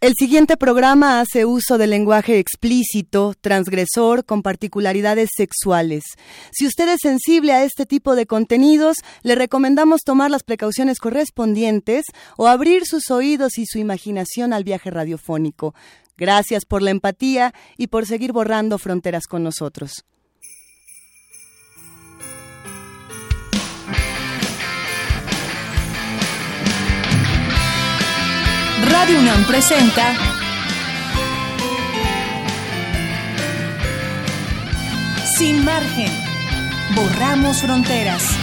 El siguiente programa hace uso del lenguaje explícito, transgresor, con particularidades sexuales. Si usted es sensible a este tipo de contenidos, le recomendamos tomar las precauciones correspondientes o abrir sus oídos y su imaginación al viaje radiofónico. Gracias por la empatía y por seguir borrando fronteras con nosotros. Radio UNAM presenta Sin margen. Borramos fronteras.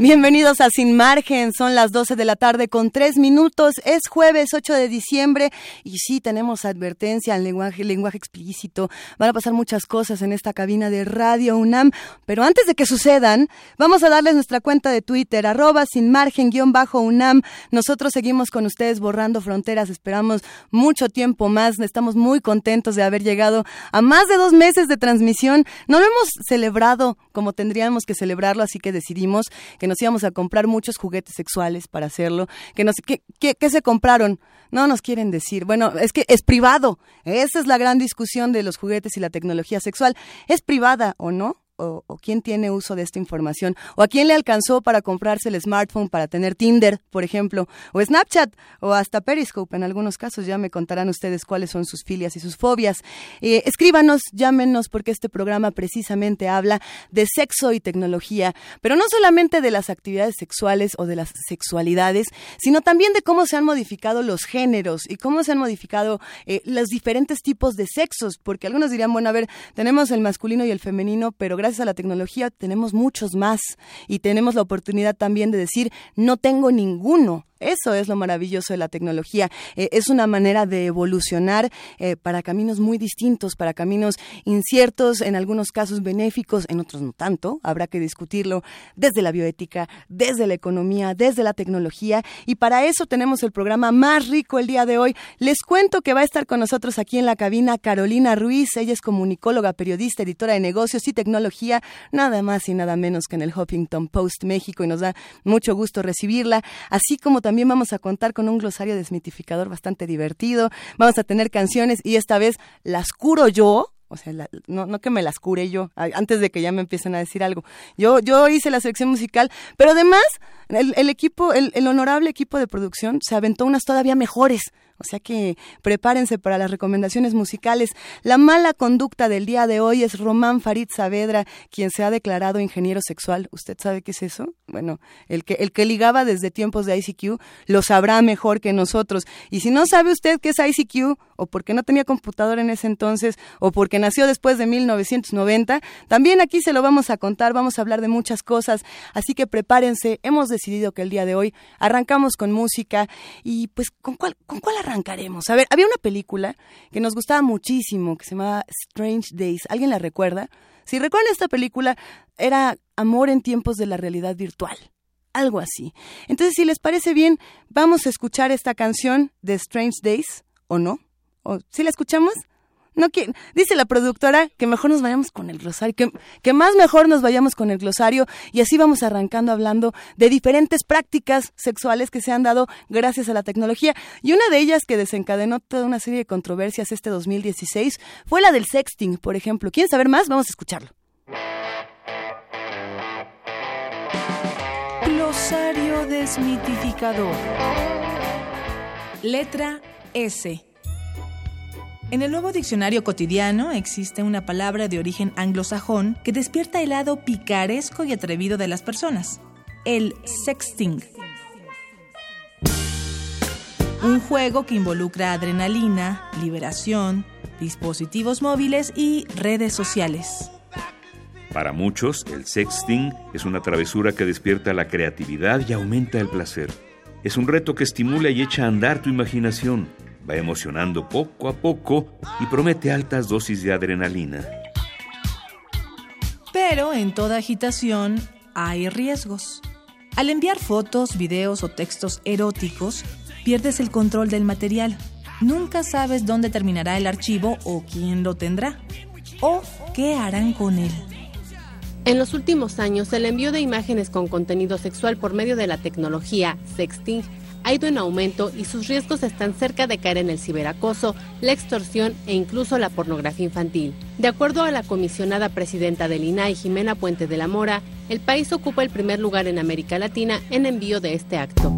Bienvenidos a Sin Margen, son las 12 de la tarde con tres minutos, es jueves 8 de diciembre y sí tenemos advertencia en lenguaje, lenguaje explícito, van a pasar muchas cosas en esta cabina de Radio UNAM, pero antes de que sucedan, vamos a darles nuestra cuenta de Twitter, arroba sin margen guion bajo UNAM, nosotros seguimos con ustedes borrando fronteras, esperamos mucho tiempo más, estamos muy contentos de haber llegado a más de dos meses de transmisión, no lo hemos celebrado como tendríamos que celebrarlo, así que decidimos que nos íbamos a comprar muchos juguetes sexuales para hacerlo, que nos, ¿qué, qué, qué se compraron? No nos quieren decir. Bueno, es que es privado. Esa es la gran discusión de los juguetes y la tecnología sexual. ¿Es privada o no? O, quién tiene uso de esta información, o a quién le alcanzó para comprarse el smartphone para tener Tinder, por ejemplo, o Snapchat, o hasta Periscope. En algunos casos ya me contarán ustedes cuáles son sus filias y sus fobias. Eh, escríbanos, llámenos, porque este programa precisamente habla de sexo y tecnología, pero no solamente de las actividades sexuales o de las sexualidades, sino también de cómo se han modificado los géneros y cómo se han modificado eh, los diferentes tipos de sexos, porque algunos dirían, bueno, a ver, tenemos el masculino y el femenino, pero gracias gracias a la tecnología tenemos muchos más y tenemos la oportunidad también de decir no tengo ninguno. Eso es lo maravilloso de la tecnología. Eh, es una manera de evolucionar eh, para caminos muy distintos, para caminos inciertos, en algunos casos benéficos, en otros no tanto. Habrá que discutirlo desde la bioética, desde la economía, desde la tecnología. Y para eso tenemos el programa más rico el día de hoy. Les cuento que va a estar con nosotros aquí en la cabina Carolina Ruiz. Ella es comunicóloga, periodista, editora de negocios y tecnología, nada más y nada menos que en el Huffington Post México. Y nos da mucho gusto recibirla, así como también vamos a contar con un glosario desmitificador bastante divertido. Vamos a tener canciones y esta vez las curo yo, o sea, no, no que me las cure yo, antes de que ya me empiecen a decir algo. Yo, yo hice la selección musical, pero además el, el equipo, el, el, honorable equipo de producción se aventó unas todavía mejores. O sea que prepárense para las recomendaciones musicales. La mala conducta del día de hoy es Román Farid Saavedra, quien se ha declarado ingeniero sexual. ¿Usted sabe qué es eso? Bueno, el que, el que ligaba desde tiempos de ICQ lo sabrá mejor que nosotros. Y si no sabe usted qué es ICQ, o porque no tenía computadora en ese entonces, o porque nació después de 1990, también aquí se lo vamos a contar, vamos a hablar de muchas cosas. Así que prepárense. Hemos decidido que el día de hoy arrancamos con música y pues ¿con cuál, con cuál arrancaremos? A ver, había una película que nos gustaba muchísimo que se llamaba Strange Days. ¿Alguien la recuerda? Si recuerdan esta película, era Amor en tiempos de la realidad virtual. Algo así. Entonces, si les parece bien, vamos a escuchar esta canción de Strange Days, ¿o no? ¿O si la escuchamos? No, que, dice la productora que mejor nos vayamos con el glosario, que, que, más mejor nos vayamos con el glosario y así vamos arrancando hablando de diferentes prácticas sexuales que se han dado gracias a la tecnología. Y una de ellas que desencadenó toda una serie de controversias este 2016 fue la del sexting, por ejemplo. ¿Quieren saber más? Vamos a escucharlo. Glosario desmitificador. Letra S. En el nuevo diccionario cotidiano existe una palabra de origen anglosajón que despierta el lado picaresco y atrevido de las personas, el sexting. Un juego que involucra adrenalina, liberación, dispositivos móviles y redes sociales. Para muchos, el sexting es una travesura que despierta la creatividad y aumenta el placer. Es un reto que estimula y echa a andar tu imaginación va emocionando poco a poco y promete altas dosis de adrenalina. Pero en toda agitación hay riesgos. Al enviar fotos, videos o textos eróticos, pierdes el control del material. Nunca sabes dónde terminará el archivo o quién lo tendrá. O qué harán con él. En los últimos años, el envío de imágenes con contenido sexual por medio de la tecnología sexting ha ido en aumento y sus riesgos están cerca de caer en el ciberacoso, la extorsión e incluso la pornografía infantil. De acuerdo a la comisionada presidenta del INAI, Jimena Puente de la Mora, el país ocupa el primer lugar en América Latina en envío de este acto.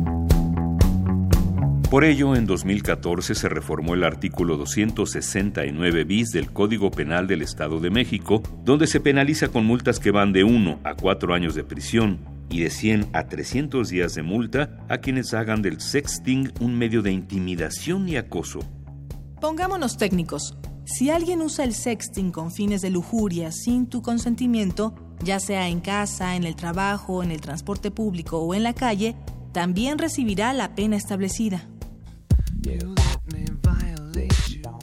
Por ello, en 2014 se reformó el artículo 269 bis del Código Penal del Estado de México, donde se penaliza con multas que van de 1 a 4 años de prisión y de 100 a 300 días de multa a quienes hagan del sexting un medio de intimidación y acoso. Pongámonos técnicos. Si alguien usa el sexting con fines de lujuria sin tu consentimiento, ya sea en casa, en el trabajo, en el transporte público o en la calle, también recibirá la pena establecida.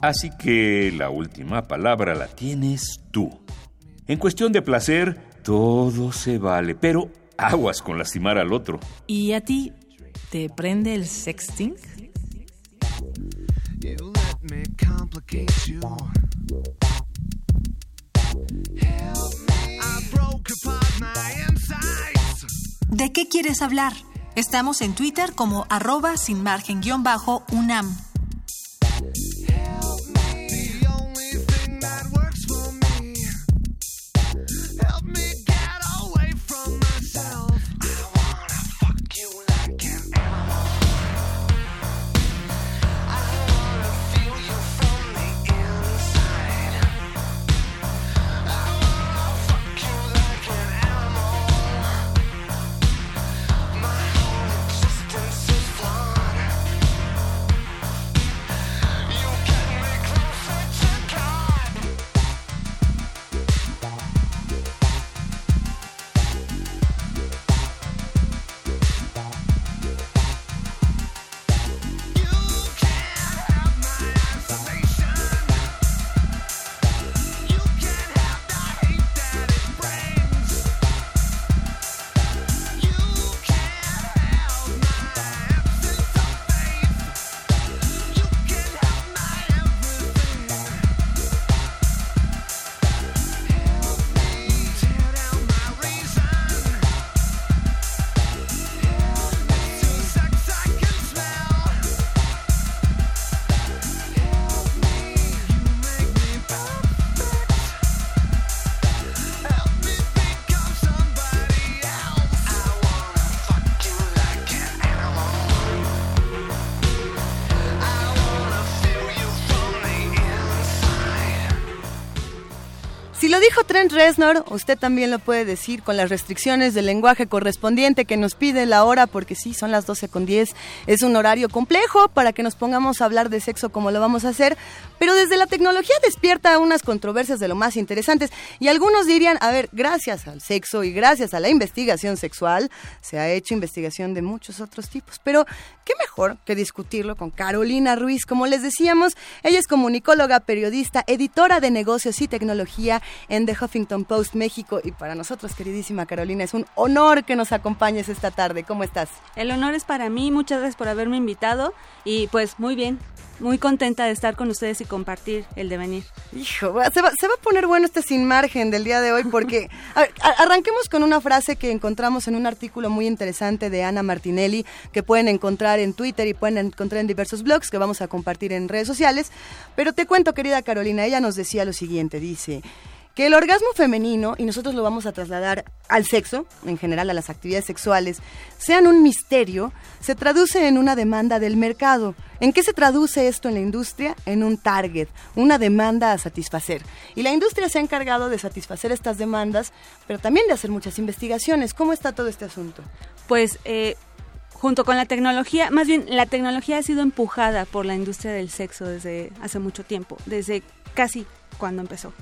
Así que la última palabra la tienes tú. En cuestión de placer, todo se vale, pero aguas con lastimar al otro. ¿Y a ti te prende el sexting? ¿De qué quieres hablar? Estamos en Twitter como arroba sin margen guion bajo UNAM. Trent Reznor, usted también lo puede decir con las restricciones del lenguaje correspondiente que nos pide la hora, porque sí, son las 12 con 10. Es un horario complejo para que nos pongamos a hablar de sexo como lo vamos a hacer, pero desde la tecnología despierta unas controversias de lo más interesantes. Y algunos dirían, a ver, gracias al sexo y gracias a la investigación sexual, se ha hecho investigación de muchos otros tipos. Pero, ¿qué mejor que discutirlo con Carolina Ruiz? Como les decíamos, ella es comunicóloga, periodista, editora de negocios y tecnología en The Huffington Post México. Y para nosotros, queridísima Carolina, es un honor que nos acompañes esta tarde. ¿Cómo estás? El honor es para mí. Muchas gracias por haberme invitado. Y pues muy bien, muy contenta de estar con ustedes y compartir el devenir. Hijo, se va, a poner bueno este sin margen del día de hoy porque arranquemos con una frase que encontramos en un artículo muy interesante de Ana Martinelli que pueden encontrar en Twitter y pueden encontrar en diversos blogs que vamos a compartir en redes sociales. Pero te cuento, querida Carolina, ella nos decía lo siguiente, dice que el orgasmo femenino, y nosotros lo vamos a trasladar al sexo, en general a las actividades sexuales, sean un misterio, se traduce en una demanda del mercado. ¿En qué se traduce esto en la industria? En un target, una demanda a satisfacer. Y la industria se ha encargado de satisfacer estas demandas, pero también de hacer muchas investigaciones. ¿Cómo está todo este asunto? Pues eh, junto con la tecnología, más bien la tecnología ha sido empujada por la industria del sexo desde hace mucho tiempo, desde casi cuando empezó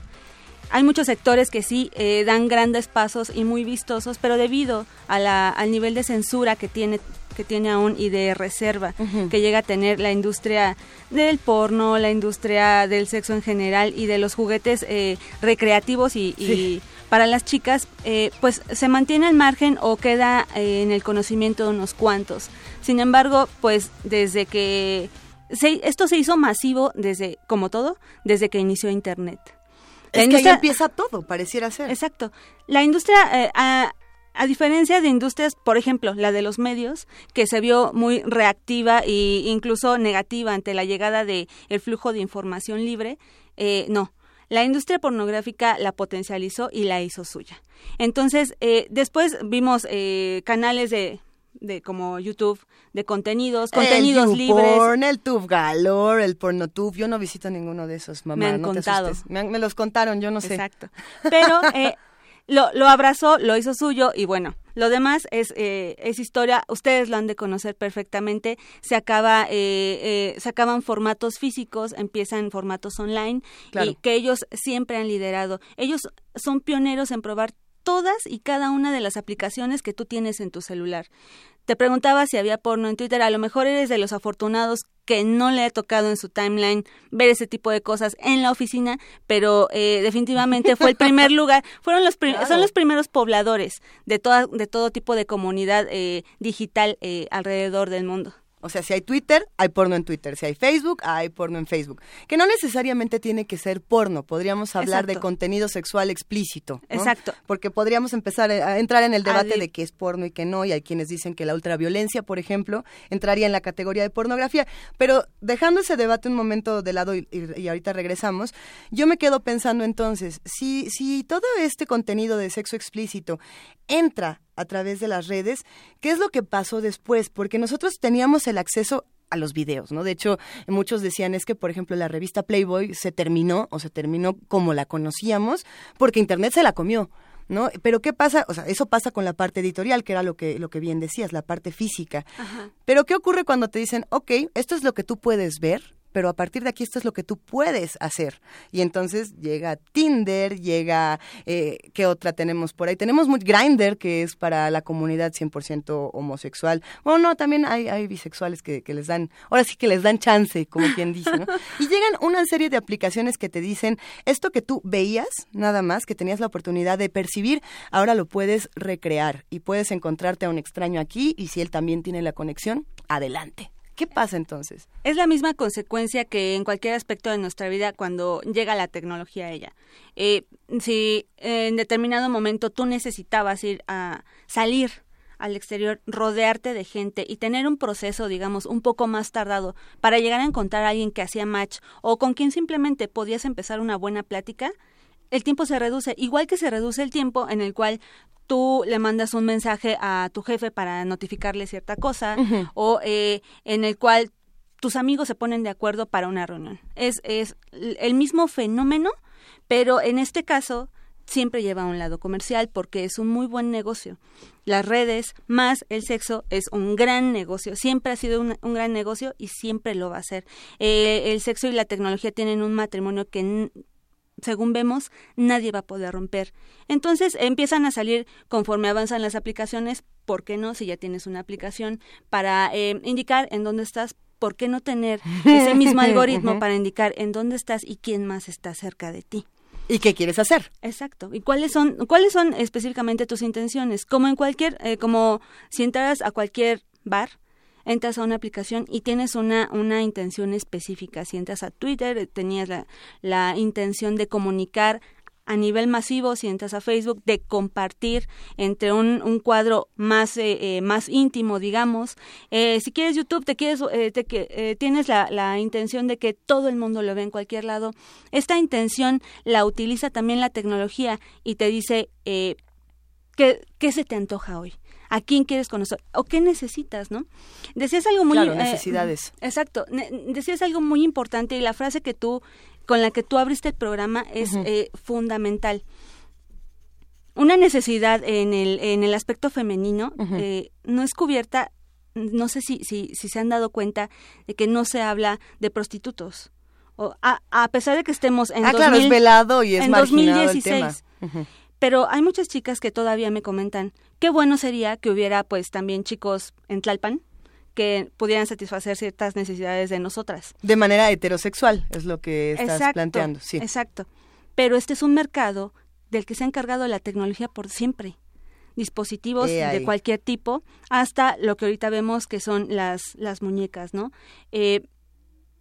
hay muchos sectores que sí eh, dan grandes pasos y muy vistosos, pero debido a la, al nivel de censura que tiene que tiene aún y de reserva que llega a tener la industria del porno, la industria del sexo en general y de los juguetes eh, recreativos y, para las chicas, eh, pues se mantiene al margen o queda en el conocimiento de unos cuantos. Sin embargo, pues desde que esto se hizo masivo desde, como todo, desde que inició Internet. Es que ahí empieza todo, pareciera ser. Exacto. La industria, eh, a, diferencia de industrias, por ejemplo, la de los medios, que se vio muy reactiva e incluso negativa ante la llegada del el flujo de información libre, eh, no. La industria pornográfica la potencializó y la hizo suya. Entonces, eh, después vimos canales de de como YouTube, de contenidos, contenidos el libres. Porn, el Tube Galore, el Pornotube. Yo no visito ninguno de esos, mamá. Me han contado. me, los contaron, yo no sé. Exacto. Pero eh, lo, lo abrazó, lo hizo suyo y bueno, lo demás es, eh, es historia, ustedes lo han de conocer perfectamente, se acaba, eh, eh, se acaban formatos físicos, empiezan formatos online y que ellos siempre han liderado. Ellos son pioneros en probar todas y cada una de las aplicaciones que tú tienes en tu celular. Te preguntaba si había porno en Twitter, a lo mejor eres de los afortunados que no le ha tocado en su timeline ver ese tipo de cosas en la oficina, pero eh, definitivamente fue el primer lugar, fueron los son los primeros pobladores de toda, de todo tipo de comunidad eh, digital eh, alrededor del mundo. O sea, si hay Twitter, hay porno en Twitter. Si hay Facebook, hay porno en Facebook. Que no necesariamente tiene que ser porno. Podríamos hablar de contenido sexual explícito. Exacto. Porque podríamos empezar a entrar en el debate de qué es porno y qué no. Y hay quienes dicen que la ultraviolencia, por ejemplo, entraría en la categoría de pornografía. Pero dejando ese debate un momento de lado y, y ahorita regresamos, yo me quedo pensando entonces, si, si todo este contenido de sexo explícito entra a través de las redes, ¿qué es lo que pasó después? Porque nosotros teníamos el acceso a los videos, ¿no? De hecho, muchos decían es que, por ejemplo, la revista Playboy se terminó o se terminó como la conocíamos porque Internet se la comió. ¿No? Pero ¿qué pasa? O sea, eso pasa con la parte editorial, que era lo que, lo que bien decías, la parte física. Pero ¿qué ocurre cuando te dicen, ok, esto es lo que tú puedes ver, pero a partir de aquí esto es lo que tú puedes hacer. Y entonces llega Tinder, llega, eh, ¿qué otra tenemos por ahí? Tenemos muy Grindr, que es para la comunidad 100% homosexual. Bueno, no, también hay, hay bisexuales que, que, les dan, ahora sí que les dan chance, como quien dice, ¿no? Y llegan una serie de aplicaciones que te dicen, esto que tú veías, nada más, que tenías la oportunidad de percibir, ahora lo puedes recrear y puedes encontrarte a un extraño aquí y si él también tiene la conexión, adelante. ¿Qué pasa entonces? Es la misma consecuencia que en cualquier aspecto de nuestra vida cuando llega la tecnología a ella. Eh, si en determinado momento tú necesitabas ir a salir al exterior, rodearte de gente y tener un proceso, digamos, un poco más tardado para llegar a encontrar a alguien que hacía match o con quien simplemente podías empezar una buena plática, el tiempo se reduce, igual que se reduce el tiempo en el cual tú le mandas un mensaje a tu jefe para notificarle cierta cosa o eh, en el cual tus amigos se ponen de acuerdo para una reunión. Es, es el mismo fenómeno, pero en este caso siempre lleva a un lado comercial porque es un muy buen negocio. Las redes más el sexo es un gran negocio, siempre ha sido un, gran negocio y siempre lo va a ser. Eh, el sexo y la tecnología tienen un matrimonio que según vemos, nadie va a poder romper. Entonces empiezan a salir conforme avanzan las aplicaciones, ¿por qué no? Si ya tienes una aplicación para eh, indicar en dónde estás, ¿por qué no tener ese mismo algoritmo para indicar en dónde estás y quién más está cerca de ti? ¿Y qué quieres hacer? Exacto. ¿Y cuáles son, cuáles son específicamente tus intenciones? Como en cualquier, eh, como si entraras a cualquier bar, entras a una aplicación y tienes una, una intención específica. Si entras a Twitter, eh, tenías la, la intención de comunicar a nivel masivo, si entras a Facebook, de compartir entre un, un cuadro más, eh, eh, más íntimo, digamos. si quieres YouTube, te quieres, te, tienes la, la, intención de que todo el mundo lo vea en cualquier lado. Esta intención la utiliza también la tecnología y te dice, ¿qué, ¿qué se te antoja hoy? A quién quieres conocer o qué necesitas, ¿no? Decías algo muy... Claro, eh, necesidades. exacto, decías algo muy importante y la frase que tú, con la que tú abriste el programa es eh, fundamental. Una necesidad en el, en el aspecto femenino eh, no es cubierta, no sé si, si, si se han dado cuenta de que no se habla de prostitutos. O a, a pesar de que estemos en, ah, claro, es velado y es en 2016, el tema. Pero hay muchas chicas que todavía me comentan, qué bueno sería que hubiera pues también chicos en Tlalpan que pudieran satisfacer ciertas necesidades de nosotras. De manera heterosexual, es lo que estás planteando, sí. Exacto. Pero este es un mercado del que se ha encargado la tecnología por siempre. Dispositivos de cualquier tipo, hasta lo que ahorita vemos que son las, las muñecas, ¿no? Eh,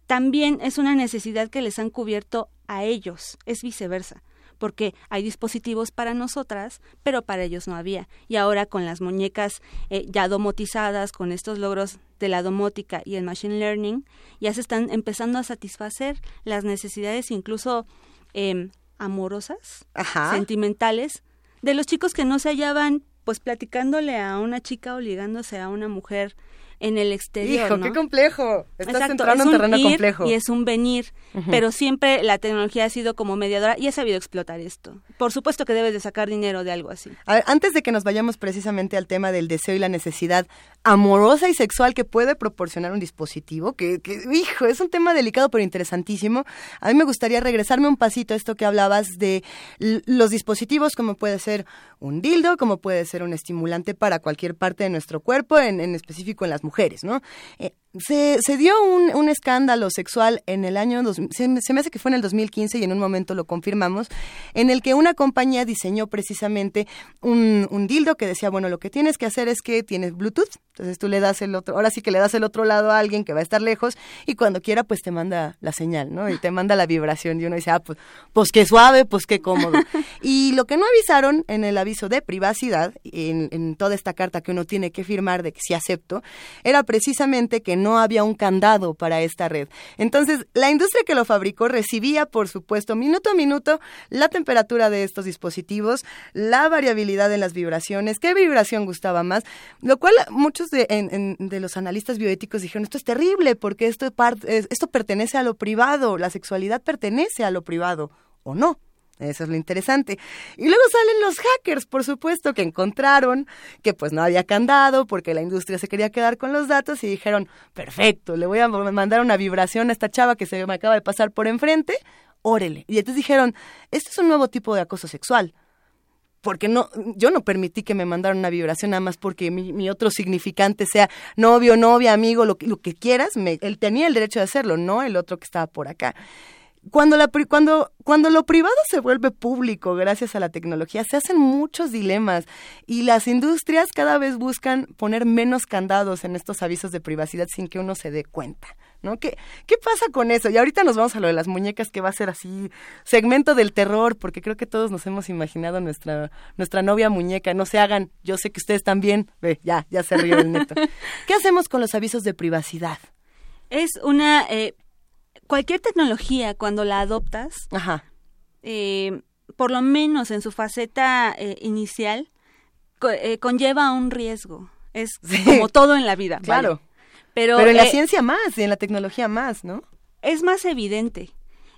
también es una necesidad que les han cubierto a ellos, es viceversa porque hay dispositivos para nosotras, pero para ellos no había. Y ahora con las muñecas eh, ya domotizadas, con estos logros de la domótica y el machine learning, ya se están empezando a satisfacer las necesidades incluso em, amorosas, sentimentales, de los chicos que no se hallaban pues platicándole a una chica o ligándose a una mujer en el exterior. Hijo, qué complejo. Estás entrando en terreno complejo. Y es un venir, pero siempre la tecnología ha sido como mediadora y ha sabido explotar esto. Por supuesto que debes de sacar dinero de algo así. antes de que nos vayamos precisamente al tema del deseo y la necesidad amorosa y sexual que puede proporcionar un dispositivo, que, que hijo, es un tema delicado pero interesantísimo. A mí me gustaría regresarme un pasito a esto que hablabas de los dispositivos, como puede ser un dildo, como puede ser un estimulante para cualquier parte de nuestro cuerpo, en, en específico en las mujeres, ¿no? Eh, se, se, dio un, un, escándalo sexual en el año, se, me hace que fue en el 2015 y en un momento lo confirmamos, en el que una compañía diseñó precisamente un, un, dildo que decía, bueno, lo que tienes que hacer es que tienes Bluetooth, entonces tú le das el otro, ahora sí que le das el otro lado a alguien que va a estar lejos y cuando quiera pues te manda la señal, ¿no? Y te manda la vibración y uno dice, ah, pues, pues qué suave, pues qué cómodo. y lo que no avisaron en el aviso de privacidad, en, en toda esta carta que uno tiene que firmar de que sí acepto, era precisamente que no había un candado para esta red. Entonces, la industria que lo fabricó recibía, por supuesto, minuto a minuto, la temperatura de estos dispositivos, la variabilidad en las vibraciones, qué vibración gustaba más, lo cual muchos de, de los analistas bioéticos dijeron, esto es terrible porque esto, esto pertenece a lo privado, la sexualidad pertenece a lo privado, ¿o no? Eso es lo interesante. Y luego salen los hackers, por supuesto, que encontraron que pues no había candado porque la industria se quería quedar con los datos y dijeron, perfecto, le voy a mandar una vibración a esta chava que se me acaba de pasar por enfrente, órele. Y entonces dijeron, este es un nuevo tipo de acoso sexual. Porque no, yo no permití que me mandaran una vibración nada más porque mi, otro significante sea novio, novia, amigo, lo que, lo que quieras, él tenía el derecho de hacerlo, no el otro que estaba por acá cuando, la, cuando, cuando lo privado se vuelve público gracias a la tecnología, se hacen muchos dilemas y las industrias cada vez buscan poner menos candados en estos avisos de privacidad sin que uno se dé cuenta. ¿No? ¿Qué, ¿Qué pasa con eso? Y ahorita nos vamos a lo de las muñecas, que va a ser así, segmento del terror, porque creo que todos nos hemos imaginado nuestra, nuestra novia muñeca. No se hagan, yo sé que ustedes también. Ve, ya, ya se rió el neto. ¿Qué hacemos con los avisos de privacidad? Es una eh, cualquier tecnología cuando la adoptas, eh, por lo menos en su faceta eh, inicial, eh, conlleva un riesgo. Es como todo en la vida. Claro. Pero, Pero en la ciencia más y en la tecnología más, ¿no? Es más evidente.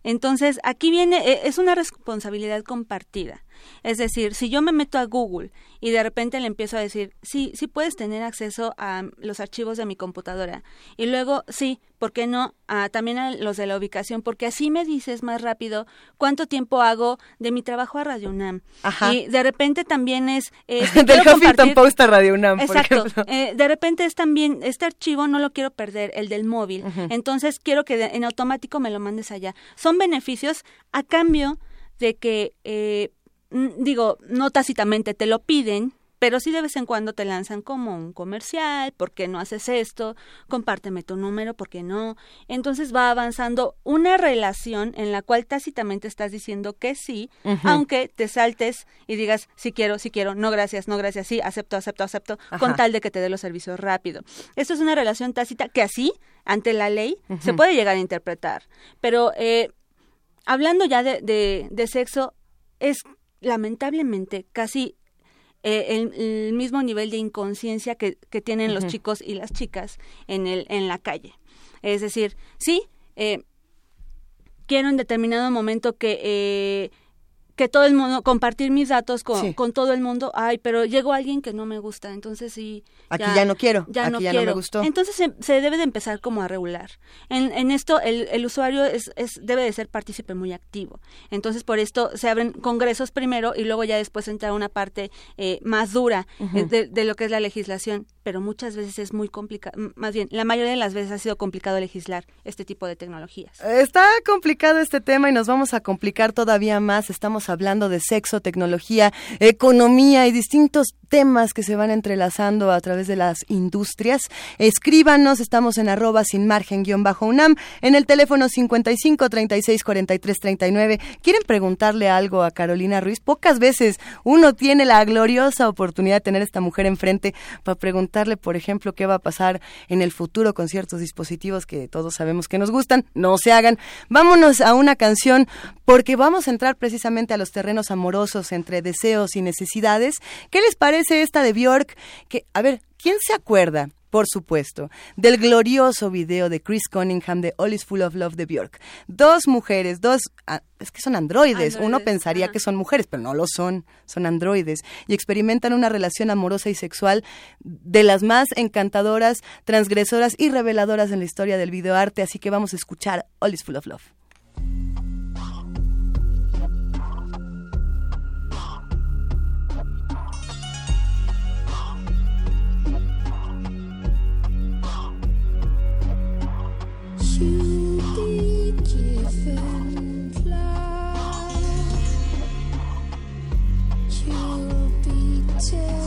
Entonces, aquí viene, es una responsabilidad compartida. Es decir, si yo me meto a Google y de repente le empiezo a decir, sí, sí puedes tener acceso a los archivos de mi computadora. Y luego, sí, ¿por qué no? también a los de la ubicación, porque así me dices más rápido cuánto tiempo hago de mi trabajo a Radio UNAM. Y de repente también es... Eh, Del Huffington Post a Radio UNAM, Exacto. Eh, de repente es también, este archivo no lo quiero perder, el del móvil. Entonces quiero que en automático me lo mandes allá. Son beneficios a cambio de que eh, digo, no tácitamente te lo piden, pero sí de vez en cuando te lanzan como un comercial, ¿por qué no haces esto? Compárteme tu número, ¿por qué no? Entonces va avanzando una relación en la cual tácitamente estás diciendo que sí, aunque te saltes y digas sí quiero, sí quiero, no gracias, no gracias, sí, acepto, acepto, acepto, con tal de que te dé los servicios rápido. Esto es una relación tácita que así, ante la ley, se puede llegar a interpretar. Pero eh, hablando ya de, de, de sexo, es lamentablemente casi eh, el, mismo nivel de inconsciencia que, que tienen los chicos y las chicas en, el, en la calle. Es decir, sí, eh, quiero en determinado momento que eh, que todo el mundo, compartir mis datos con, con, todo el mundo, ay, pero llegó alguien que no me gusta, entonces sí. Aquí ya, no quiero, ya aquí no ya no me gustó. Entonces se, debe de empezar como a regular. En, en esto el, el usuario es, es, debe de ser partícipe muy activo. Entonces por esto se abren congresos primero y luego ya después entra una parte eh, más dura eh, de, de, lo que es la legislación, pero muchas veces es muy complicado, más bien, la mayoría de las veces ha sido complicado legislar este tipo de tecnologías. Está complicado este tema y nos vamos a complicar todavía más. Estamos Hablando de sexo, tecnología, economía y distintos temas que se van entrelazando a través de las industrias. Escríbanos, estamos en arroba sin margen guion bajo UNAM, en el teléfono 55 36 43 39. ¿Quieren preguntarle algo a Carolina Ruiz? Pocas veces uno tiene la gloriosa oportunidad de tener a esta mujer enfrente para preguntarle, por ejemplo, qué va a pasar en el futuro con ciertos dispositivos que todos sabemos que nos gustan. No se hagan. Vámonos a una canción porque vamos a entrar precisamente a los terrenos amorosos entre deseos y necesidades. ¿Qué les parece? esta de Bjork, que, a ver, ¿quién se acuerda? Por supuesto, del glorioso video de Chris Cunningham de All is Full of Love de Bjork. Dos mujeres, dos, ah, es que son androides. Uno pensaría que son mujeres, pero no lo son, son androides. Y experimentan una relación amorosa y sexual de las más encantadoras, transgresoras y reveladoras en la historia del videoarte. Así que vamos a escuchar All is Full of Love. to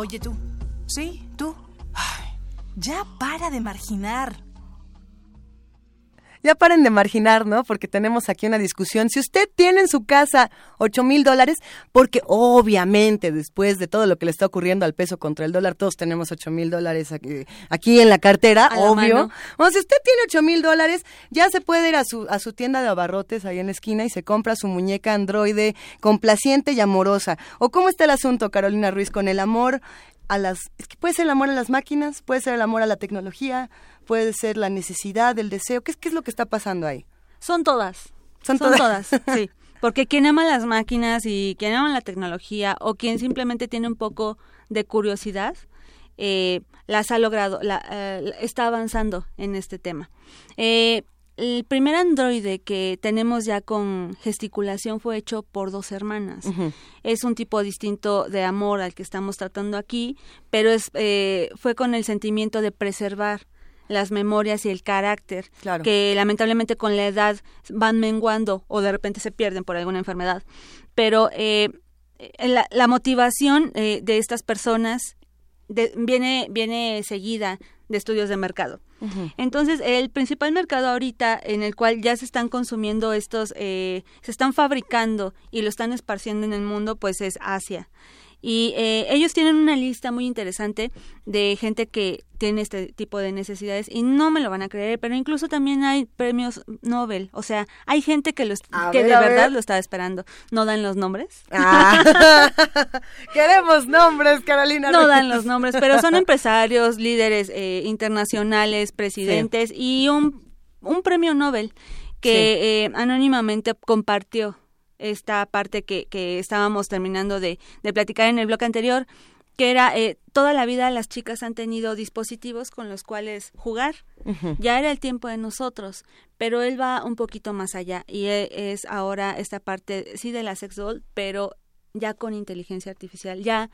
Oye tú. Sí, tú. ya para de marginar. Ya paren de marginar, ¿no? Porque tenemos aquí una discusión. Si usted tiene en su casa ocho mil dólares, porque obviamente después de todo lo que le está ocurriendo al peso contra el dólar, todos tenemos ocho mil dólares aquí, en la cartera, obvio. O si usted tiene ocho mil dólares, ya se puede ir a su, a su tienda de abarrotes ahí en la esquina y se compra su muñeca androide complaciente y amorosa. ¿O cómo está el asunto, Carolina Ruiz, con el amor a las... Es que puede ser el amor a las máquinas, puede ser el amor a la tecnología, puede ser la necesidad, el deseo. ¿Qué es, qué es lo que está pasando ahí? Son todas. Son, Son todas. todas, sí. Porque quien ama las máquinas y quien ama la tecnología o quien simplemente tiene un poco de curiosidad, eh, las ha logrado, la, eh, está avanzando en este tema. Eh, el primer androide que tenemos ya con gesticulación fue hecho por dos hermanas. Es un tipo distinto de amor al que estamos tratando aquí, pero es, eh, fue con el sentimiento de preservar las memorias y el carácter Claro. que lamentablemente con la edad van menguando o de repente se pierden por alguna enfermedad. Pero eh, eh, la, la motivación eh, de estas personas de- viene, viene seguida de estudios de mercado. Entonces, el principal mercado ahorita en el cual ya se están consumiendo estos, eh, se están fabricando y lo están esparciendo en el mundo, pues es Asia. Y eh, ellos tienen una lista muy interesante de gente que tiene este tipo de necesidades y no me lo van a creer, pero incluso también hay premios Nobel. O sea, hay gente que, los, A que ver, de verdad ver. lo estaba esperando. No dan los nombres. Ah. Queremos nombres, Carolina. No Ruiz. dan los nombres, pero son empresarios, líderes eh, internacionales, presidentes y un, un premio Nobel que eh, anónimamente compartió esta parte que, que estábamos terminando de, de platicar en el bloque anterior, que era eh, toda la vida las chicas han tenido dispositivos con los cuales jugar. Ya era el tiempo de nosotros, pero él va un poquito más allá y e- es ahora esta parte, sí, de la sex doll, pero ya con inteligencia artificial, ya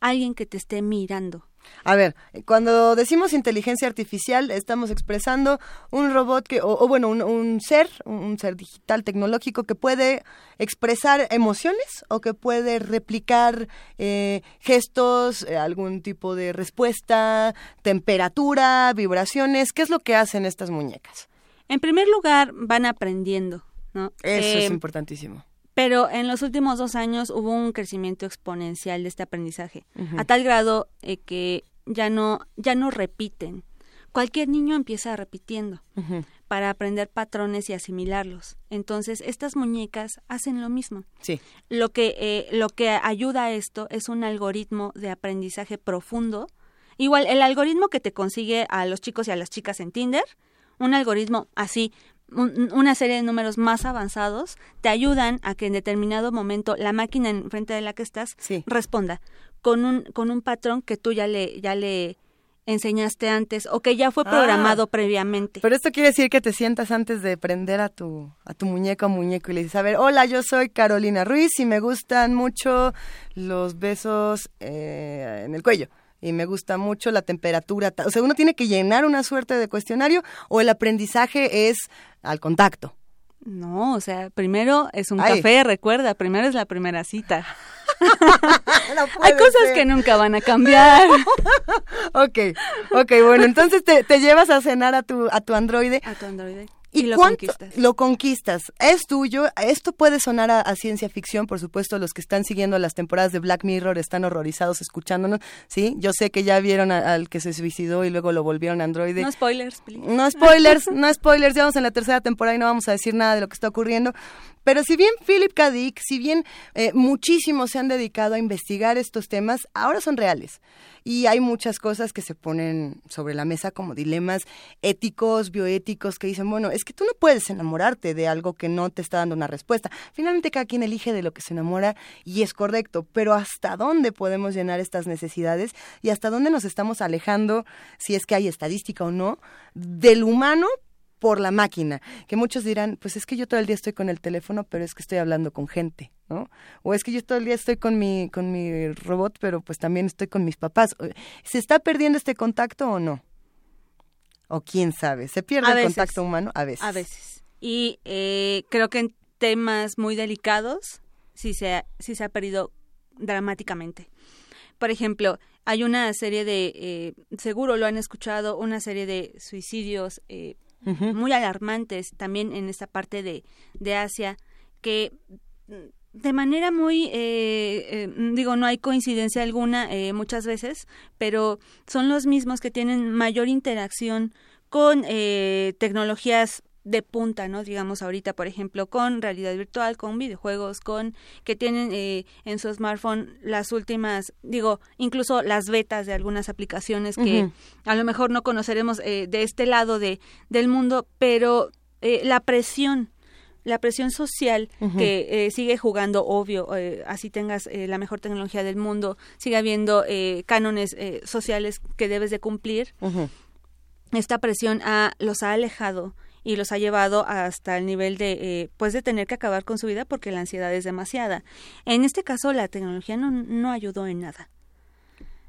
alguien que te esté mirando. A ver, cuando decimos inteligencia artificial, estamos expresando un robot que, o, o bueno, un, un ser, un ser digital tecnológico que puede expresar emociones o que puede replicar eh, gestos, eh, algún tipo de respuesta, temperatura, vibraciones. ¿Qué es lo que hacen estas muñecas? En primer lugar, van aprendiendo, ¿no? Eso Eh, es importantísimo. Pero en los últimos dos años hubo un crecimiento exponencial de este aprendizaje, a tal grado eh, que ya no, ya no repiten. Cualquier niño empieza repitiendo para aprender patrones y asimilarlos. Entonces, estas muñecas hacen lo mismo. Sí. Lo que, eh, lo que ayuda a esto es un algoritmo de aprendizaje profundo. Igual, el algoritmo que te consigue a los chicos y a las chicas en Tinder, un algoritmo así, un- una serie de números más avanzados, te ayudan a que en determinado momento la máquina enfrente de la que estás Sí. responda con un, con un patrón que tú ya le, ya le enseñaste antes o que ya fue Ah. programado previamente. Pero esto quiere decir que te sientas antes de prender a tu, a tu muñeco o muñeco y le dices, a ver, hola, yo soy Carolina Ruiz y me gustan mucho los besos eh, en el cuello. Y me gusta mucho la temperatura. O sea, uno tiene que llenar una suerte de cuestionario o el aprendizaje es al contacto. No, o sea, primero es un Ay. café, recuerda, primero es la primera cita. No Hay cosas ser. que nunca van a cambiar. Ok, ok, bueno, entonces te, te llevas a cenar a tu, a tu androide a tu androide. ¿Y, lo conquistas. Lo conquistas. Es tuyo. Esto puede sonar a, a ciencia ficción, por supuesto. Los que están siguiendo las temporadas de Black Mirror están horrorizados escuchándonos. Sí, yo sé que ya vieron a- al que se suicidó y luego lo volvieron androide. No spoilers, please. No spoilers, no spoilers, ya vamos en la tercera temporada y no vamos a decir nada de lo que está ocurriendo. Pero si bien Philip K. Dick, si bien eh, muchísimos se han dedicado a investigar estos temas, ahora son reales. Y hay muchas cosas que se ponen sobre la mesa como dilemas éticos, bioéticos, que dicen, bueno, es que tú no puedes enamorarte de algo que no te está dando una respuesta. Finalmente cada quien elige de lo que se enamora y es correcto, pero ¿hasta dónde podemos llenar estas necesidades y hasta dónde nos estamos alejando, si es que hay estadística o no, del humano por la máquina, que muchos dirán, pues es que yo todo el día estoy con el teléfono, pero es que estoy hablando con gente, ¿no? O es que yo todo el día estoy con mi con mi robot, pero pues también estoy con mis papás. ¿Se está perdiendo este contacto o no? O quién sabe, ¿se pierde A el veces. contacto humano? A veces. A veces. Y eh, creo que en temas muy delicados sí se, ha, sí se ha perdido dramáticamente. Por ejemplo, hay una serie de, eh, seguro lo han escuchado, una serie de suicidios eh, muy alarmantes también en esta parte de, de Asia, que de manera muy, eh, eh, digo, no hay coincidencia alguna eh, muchas veces, pero son los mismos que tienen mayor interacción con eh, tecnologías de punta, ¿no? Digamos ahorita, por ejemplo, con realidad virtual, con videojuegos, con que tienen eh, en su smartphone las últimas, digo, incluso las betas de algunas aplicaciones que a lo mejor no conoceremos eh, de este lado de del mundo, pero eh, la presión la presión social que sigue jugando, obvio, así tengas la mejor tecnología del mundo, sigue habiendo cánones sociales que debes de cumplir. Esta presión a, los ha alejado y los ha llevado hasta el nivel de eh, pues de tener que acabar con su vida porque la ansiedad es demasiada. En este caso la tecnología no, no ayudó en nada.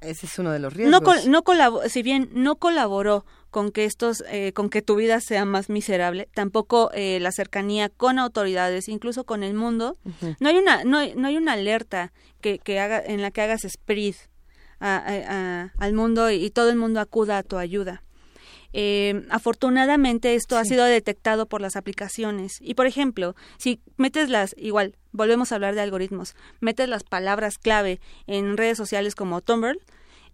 Ese es uno de los riesgos. No, no si bien no colaboró con que estos, eh, con que tu vida sea más miserable, tampoco eh, la cercanía con autoridades, incluso con el mundo. No hay una, no hay, no hay una alerta que, que haga, en la que hagas spread al mundo y todo el mundo acuda a tu ayuda. Eh, afortunadamente esto ha sido detectado por las aplicaciones. Y por ejemplo, si metes las, igual, volvemos a hablar de algoritmos, metes las palabras clave en redes sociales como Tumblr,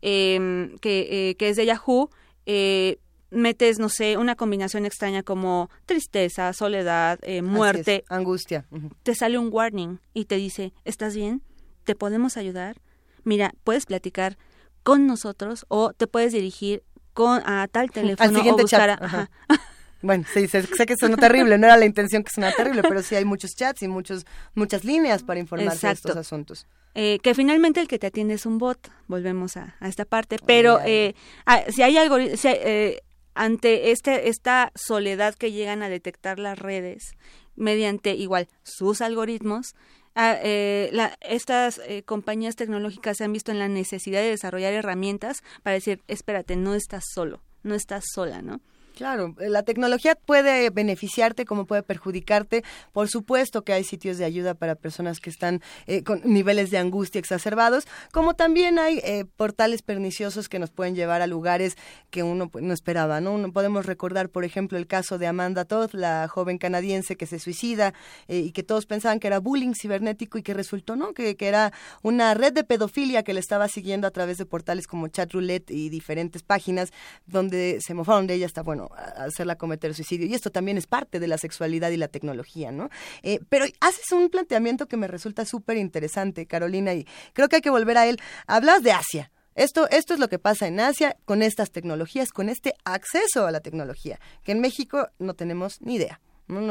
em, que, eh, que, es de Yahoo, eh, metes, no sé, una combinación extraña como tristeza, soledad, muerte, angustia. Te sale un warning y te dice, ¿estás bien? ¿Te podemos ayudar? Mira, puedes platicar con nosotros o te puedes dirigir con a tal teléfono o buscar Bueno, sí, sé, que suena terrible, no era la intención que suena terrible, pero sí hay muchos chats y muchos, muchas líneas para informarse de estos asuntos. Eh, que finalmente el que te atiende es un bot, volvemos a, esta parte, pero eh, ah, si hay algo, eh, ante este, esta soledad que llegan a detectar las redes mediante igual sus algoritmos, Ah, eh, estas eh, compañías tecnológicas se han visto en la necesidad de desarrollar herramientas para decir, espérate, no estás solo, no estás sola, ¿no? Claro, eh, la tecnología puede beneficiarte como puede perjudicarte. Por supuesto que hay sitios de ayuda para personas que están eh, con niveles de angustia exacerbados, como también hay eh, portales perniciosos que nos pueden llevar a lugares que uno pues, no esperaba, ¿no? podemos recordar, por ejemplo, el caso de Amanda Todd, la joven canadiense que se suicida y que todos pensaban que era bullying cibernético y que resultó, ¿no? Que, que era una red de pedofilia que le estaba siguiendo a través de portales como Chatroulette y diferentes páginas donde se mofaron de ella hasta, bueno, hacerla cometer suicidio. Y esto también es parte de la sexualidad y la tecnología, ¿no? Eh, pero haces un planteamiento que me resulta súper interesante, Carolina, y creo que hay que volver a él. Hablas de Asia. Esto, esto es lo que pasa en Asia con estas tecnologías, con este acceso a la tecnología, que en México no tenemos ni idea.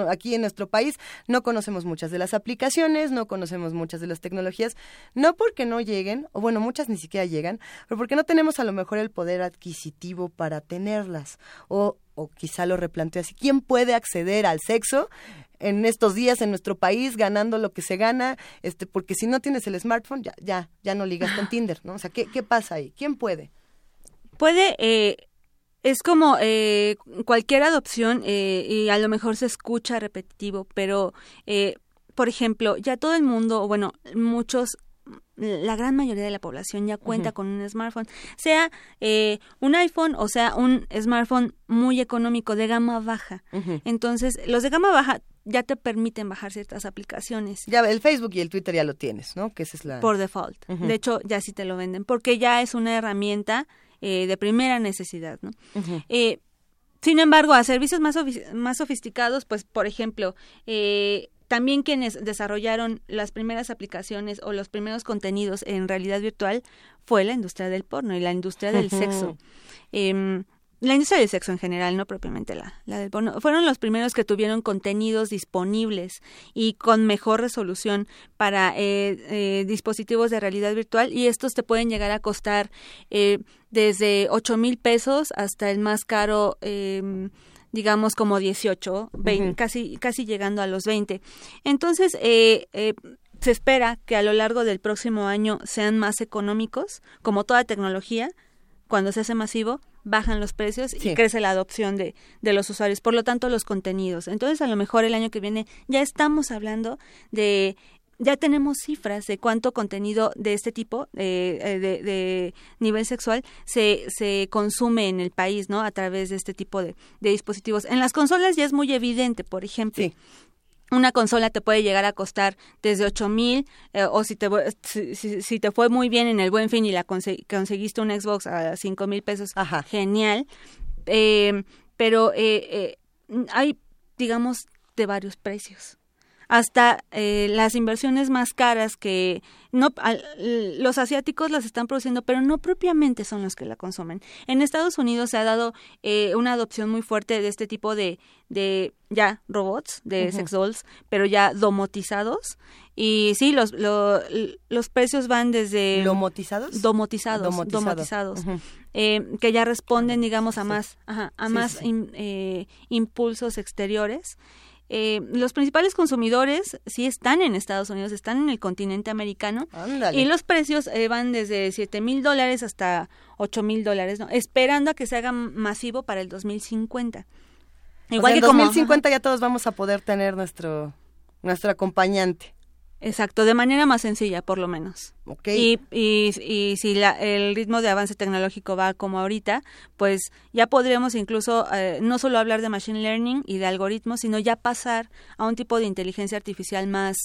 Aquí en nuestro país no conocemos muchas de las aplicaciones, no conocemos muchas de las tecnologías, no porque no lleguen, o bueno, muchas ni siquiera llegan, pero porque no tenemos a lo mejor el poder adquisitivo para tenerlas, o, o quizá lo replanteo así, ¿quién puede acceder al sexo en estos días en nuestro país ganando lo que se gana? Este, porque si no tienes el smartphone, ya, ya, ya no ligas con Tinder, ¿no? O sea, ¿qué, qué pasa ahí? ¿Quién puede? Puede, eh, es como eh, cualquier adopción eh, y a lo mejor se escucha repetitivo, pero eh, por ejemplo, ya todo el mundo, bueno, muchos la gran mayoría de la población ya cuenta con un smartphone, sea eh, un iPhone o sea un smartphone muy económico de gama baja. Entonces, los de gama baja ya te permiten bajar ciertas aplicaciones. Ya el Facebook y el Twitter ya lo tienes, ¿no? Que esa es la por default. De hecho, ya sí te lo venden porque ya es una herramienta eh, de primera necesidad. ¿no? Eh, sin embargo, a servicios más, más sofisticados, pues, por ejemplo, eh, también quienes desarrollaron las primeras aplicaciones o los primeros contenidos en realidad virtual fue la industria del porno y la industria del sexo. Eh, la industria del sexo en general, no propiamente la, la del porno, fueron los primeros que tuvieron contenidos disponibles y con mejor resolución para eh, eh, dispositivos de realidad virtual y estos te pueden llegar a costar eh, desde 8 mil pesos hasta el más caro em, digamos como 18, casi, casi llegando a los 20. Entonces, se espera que a lo largo del próximo año sean más económicos, como toda tecnología, cuando se hace masivo, bajan los precios y crece la adopción de, de los usuarios. Por lo tanto, los contenidos. Entonces, a lo mejor el año que viene ya estamos hablando de ya tenemos cifras de cuánto contenido de este tipo eh, eh, de, de, nivel sexual se, se consume en el país, ¿no? A través de este tipo de, de dispositivos. En las consolas ya es muy evidente, por ejemplo. Sí una consola te puede llegar a costar desde ocho mil eh, o si te, si, te fue muy bien en el buen fin y la conseguiste un Xbox a cinco mil pesos, genial. Eh, pero eh, hay digamos, de varios precios hasta eh, las inversiones más caras que no los asiáticos las están produciendo pero no propiamente son los que la consumen. En Estados Unidos se ha dado eh, una adopción muy fuerte de este tipo de de ya robots de sex dolls pero ya domotizados. Y sí los los precios van desde domotizados domotizados domotizados, eh, que ya responden digamos a más a más impulsos exteriores eh, los principales consumidores sí están en Estados Unidos, están en el continente americano. Y los precios eh, van desde 7 mil dólares hasta 8 mil dólares, ¿no? esperando a que se haga masivo para el 2050. Igual que en 2050 ya todos vamos a poder tener nuestro, nuestro acompañante. Exacto, de manera más sencilla, por lo menos. Y, y, y si la, el ritmo de avance tecnológico va como ahorita, pues ya podríamos incluso eh, no solo hablar de machine learning y de algoritmos, sino ya pasar a un tipo de inteligencia artificial más,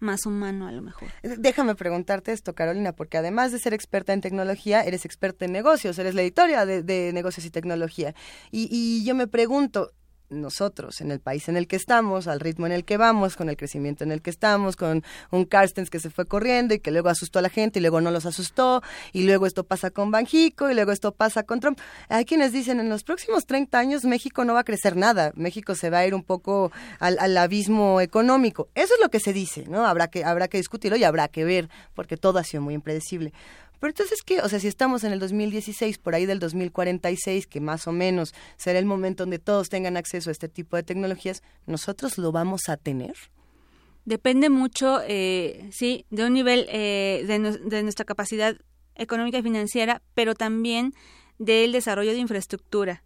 más humano a lo mejor. Eh, déjame preguntarte esto, Carolina, porque además de ser experta en tecnología, eres experta en negocios, eres la editora de, de negocios y tecnología. Y, y yo me pregunto, nosotros, en el país en el que estamos, al ritmo en el que vamos, con el crecimiento en el que estamos, con un Carstens que se fue corriendo y que luego asustó a la gente y luego no los asustó, y luego esto pasa con Banjico y luego esto pasa con Trump. Hay quienes dicen, en los próximos 30 años México no va a crecer nada, México se va a ir un poco al, al abismo económico. Eso es lo que se dice, ¿no? Habrá que, habrá que discutirlo y habrá que ver, porque todo ha sido muy impredecible. Pero entonces, ¿qué? O sea, si estamos en el 2016, por ahí del 2046, que más o menos será el momento donde todos tengan acceso a este tipo de tecnologías, ¿nosotros lo vamos a tener? Depende mucho, eh, sí, de un nivel eh, de, nuestra capacidad económica y financiera, pero también del desarrollo de infraestructura,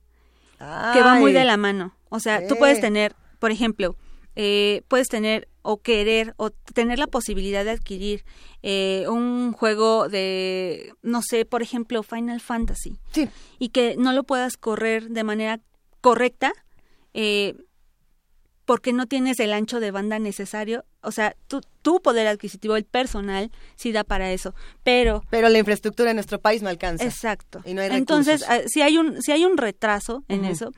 que va muy de la mano. O sea, tú puedes tener, por ejemplo, eh, puedes tener o querer o tener la posibilidad de adquirir eh, un juego de, no sé, por ejemplo, Final Fantasy. Sí. Y que no lo puedas correr de manera correcta eh, porque no tienes el ancho de banda necesario. O sea, tu, tu poder adquisitivo, el personal, sí da para eso. Pero... Pero la infraestructura en nuestro país no alcanza. Exacto. Y no hay Entonces, ah, si hay un, si hay un retraso en eso,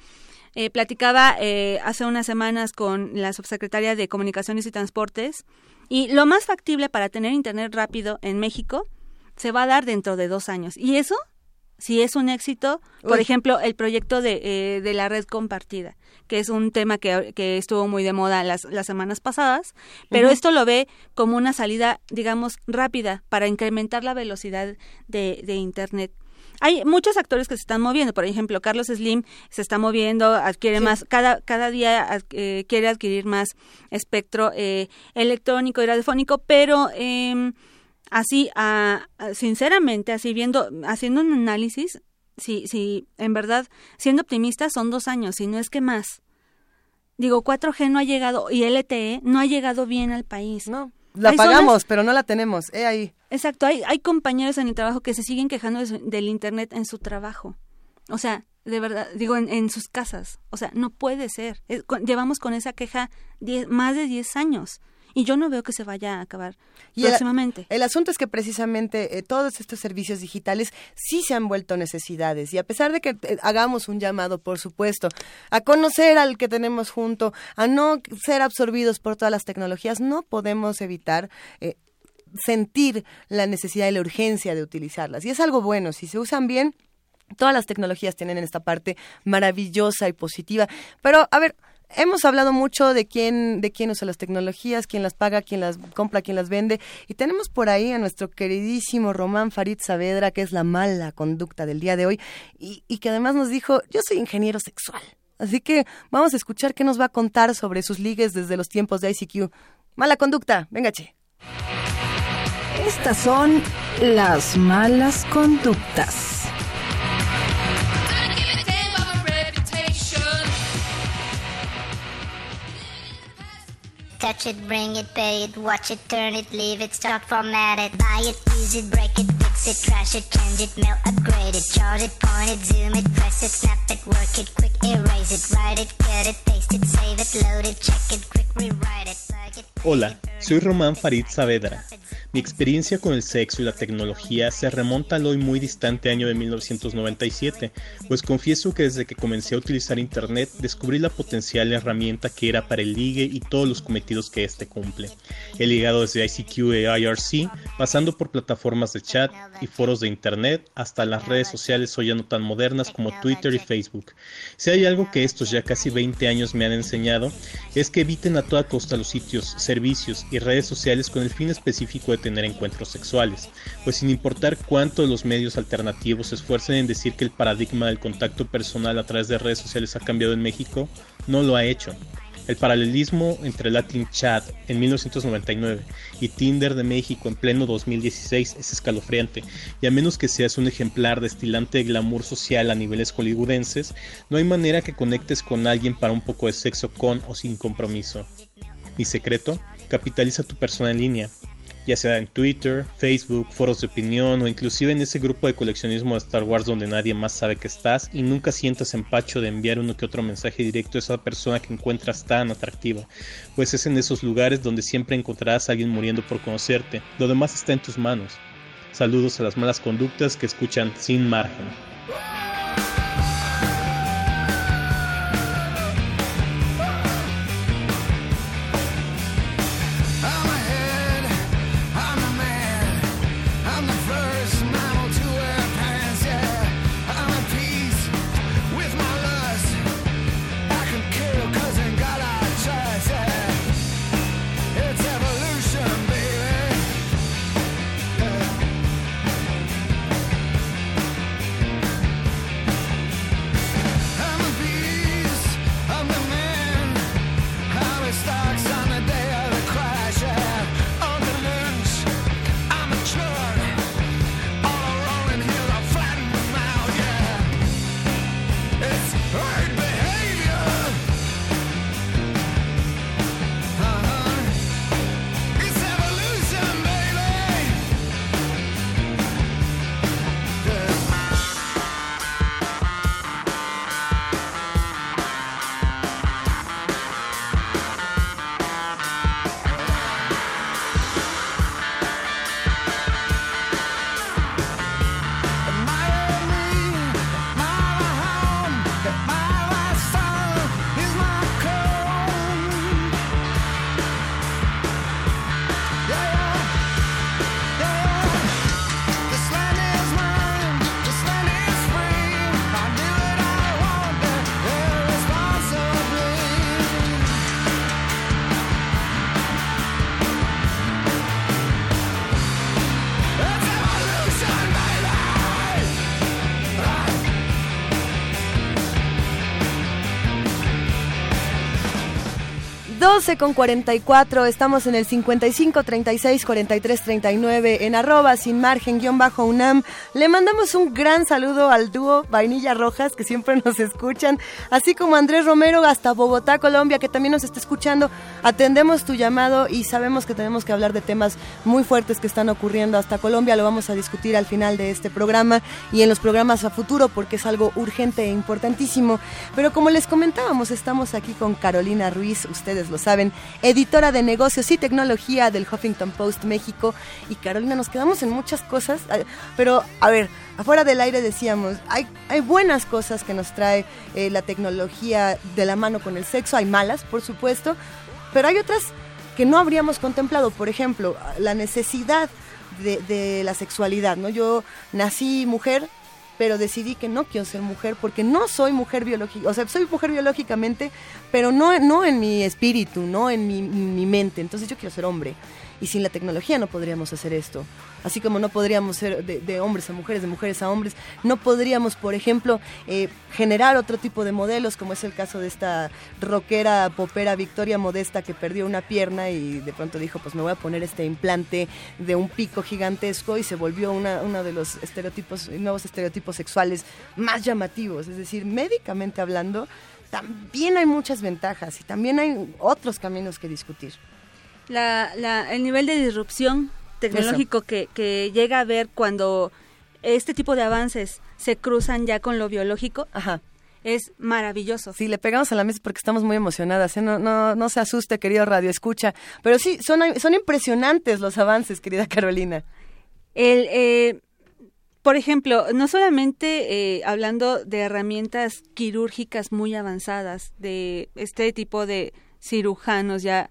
eh, platicaba eh, hace unas semanas con la subsecretaria de Comunicaciones y Transportes y lo más factible para tener Internet rápido en México se va a dar dentro de dos años. Y eso, si es un éxito, por ejemplo, el proyecto de, eh, de, la red compartida, que es un tema que, que estuvo muy de moda las, las semanas pasadas, pero esto lo ve como una salida, digamos, rápida para incrementar la velocidad de, de Internet hay muchos actores que se están moviendo. Por ejemplo, Carlos Slim se está moviendo, adquiere más, cada, cada día eh, quiere adquirir más espectro eh, electrónico y radiofónico, pero eh, así, a, sinceramente, así viendo, haciendo un análisis, si, si en verdad, siendo optimista, son dos años, y no es que más. Digo, 4G no ha llegado, y LTE no ha llegado bien al país. No. La pagamos, pero no la tenemos. He ahí. Exacto. Hay, hay compañeros en el trabajo que se siguen quejando del Internet en su trabajo. O sea, de verdad, digo, en, sus casas. O sea, no puede ser. llevamos con esa queja más de 10 años y yo no veo que se vaya a acabar próximamente. El, asunto es que precisamente eh, todos estos servicios digitales sí se han vuelto necesidades y a pesar de que eh, hagamos un llamado, por supuesto, a conocer al que tenemos junto, a no ser absorbidos por todas las tecnologías, no podemos evitar eh, sentir la necesidad y la urgencia de utilizarlas. Y es algo bueno, si se usan bien, todas las tecnologías tienen esta parte maravillosa y positiva. Pero, a ver, hemos hablado mucho de quién, de quién usa las tecnologías, quién las paga, quién las compra, quién las vende. Y tenemos por ahí a nuestro queridísimo Román Farid Saavedra, que es la mala conducta del día de hoy, y, que además nos dijo, yo soy ingeniero sexual. Así que vamos a escuchar qué nos va a contar sobre sus ligues desde los tiempos de ICQ. Mala conducta, venga, che. Estas son las malas conductas. Touch it, bring it, pay it, watch it, turn it, leave it, start, format it, buy it, use it, break it, it, trash it, change it, mail, upgrade it, chart it, point it, zoom it, press it, snap it, work it, quick erase it, write it, cut it, paste it, save it, load it, check it, quick rewrite it. Hola, soy Román Farid Saavedra Mi experiencia con el sexo y la tecnología se remonta al hoy muy distante año de 1997, pues confieso que desde que comencé a utilizar Internet descubrí la potencial herramienta que era para el ligue y todos los cometidos que éste cumple. He ligado desde ICQ e IRC, pasando por plataformas de chat y foros de Internet, hasta las redes sociales hoy ya no tan modernas como Twitter y Facebook. Si hay algo que estos ya casi 20 años me han enseñado, es que eviten a toda costa los sitios, servicios y redes sociales con el fin específico de tener encuentros sexuales, pues sin importar cuánto los medios alternativos se esfuercen en decir que el paradigma del contacto personal a través de redes sociales ha cambiado en México, no lo ha hecho. El paralelismo entre Latin Chat en 1999 y Tinder de México en pleno 2016 es escalofriante, y a menos que seas un ejemplar destilante de glamour social a niveles hollywoodenses, no hay manera que conectes con alguien para un poco de sexo con o sin compromiso. Mi secreto, capitaliza tu persona en línea, ya sea en Twitter, Facebook, foros de opinión o inclusive en ese grupo de coleccionismo de Star Wars donde nadie más sabe que estás y nunca sientas empacho de enviar uno que otro mensaje directo a esa persona que encuentras tan atractiva, pues es en esos lugares donde siempre encontrarás a alguien muriendo por conocerte, lo demás está en tus manos. Saludos a las malas conductas que escuchan sin margen. 12 con 44, estamos en el 55 36 43 39 en arroba sin margen guion bajo UNAM. Le mandamos un gran saludo al dúo Vainilla Rojas que siempre nos escuchan, así como Andrés Romero hasta Bogotá, Colombia, que también nos está escuchando. Atendemos tu llamado y sabemos que tenemos que hablar de temas muy fuertes que están ocurriendo hasta Colombia. Lo vamos a discutir al final de este programa y en los programas a futuro porque es algo urgente e importantísimo. Pero como les comentábamos, estamos aquí con Carolina Ruiz, ustedes lo saben, editora de negocios y tecnología del Huffington Post México. Y Carolina, nos quedamos en muchas cosas, pero a ver, afuera del aire decíamos, hay, hay buenas cosas que nos trae eh, la tecnología de la mano con el sexo, hay malas, por supuesto, pero hay otras que no habríamos contemplado, por ejemplo, la necesidad de, de, la sexualidad, ¿no? Yo nací mujer, pero decidí que no quiero ser mujer porque no soy mujer biológica, o sea, soy mujer biológicamente, pero no, no en mi espíritu, no en mi, mi mente, entonces yo quiero ser hombre. Y sin la tecnología no podríamos hacer esto. Así como no podríamos ser de, hombres a mujeres, de mujeres a hombres, no podríamos, por ejemplo, eh, generar otro tipo de modelos, como es el caso de esta rockera, popera Victoria Modesta que perdió una pierna y de pronto dijo, pues me voy a poner este implante de un pico gigantesco y se volvió uno de los estereotipos, nuevos estereotipos sexuales más llamativos. Es decir, médicamente hablando, también hay muchas ventajas y también hay otros caminos que discutir la, el nivel de disrupción tecnológico que, que, llega a ver cuando este tipo de avances se cruzan ya con lo biológico, Ajá. es maravilloso. Sí, le pegamos a la mesa porque estamos muy emocionadas. ¿eh? No, no, no se asuste, querido Radio Escucha. Pero sí, son, son impresionantes los avances, querida Carolina. El, eh, por ejemplo, no solamente eh, hablando de herramientas quirúrgicas muy avanzadas, de este tipo de cirujanos ya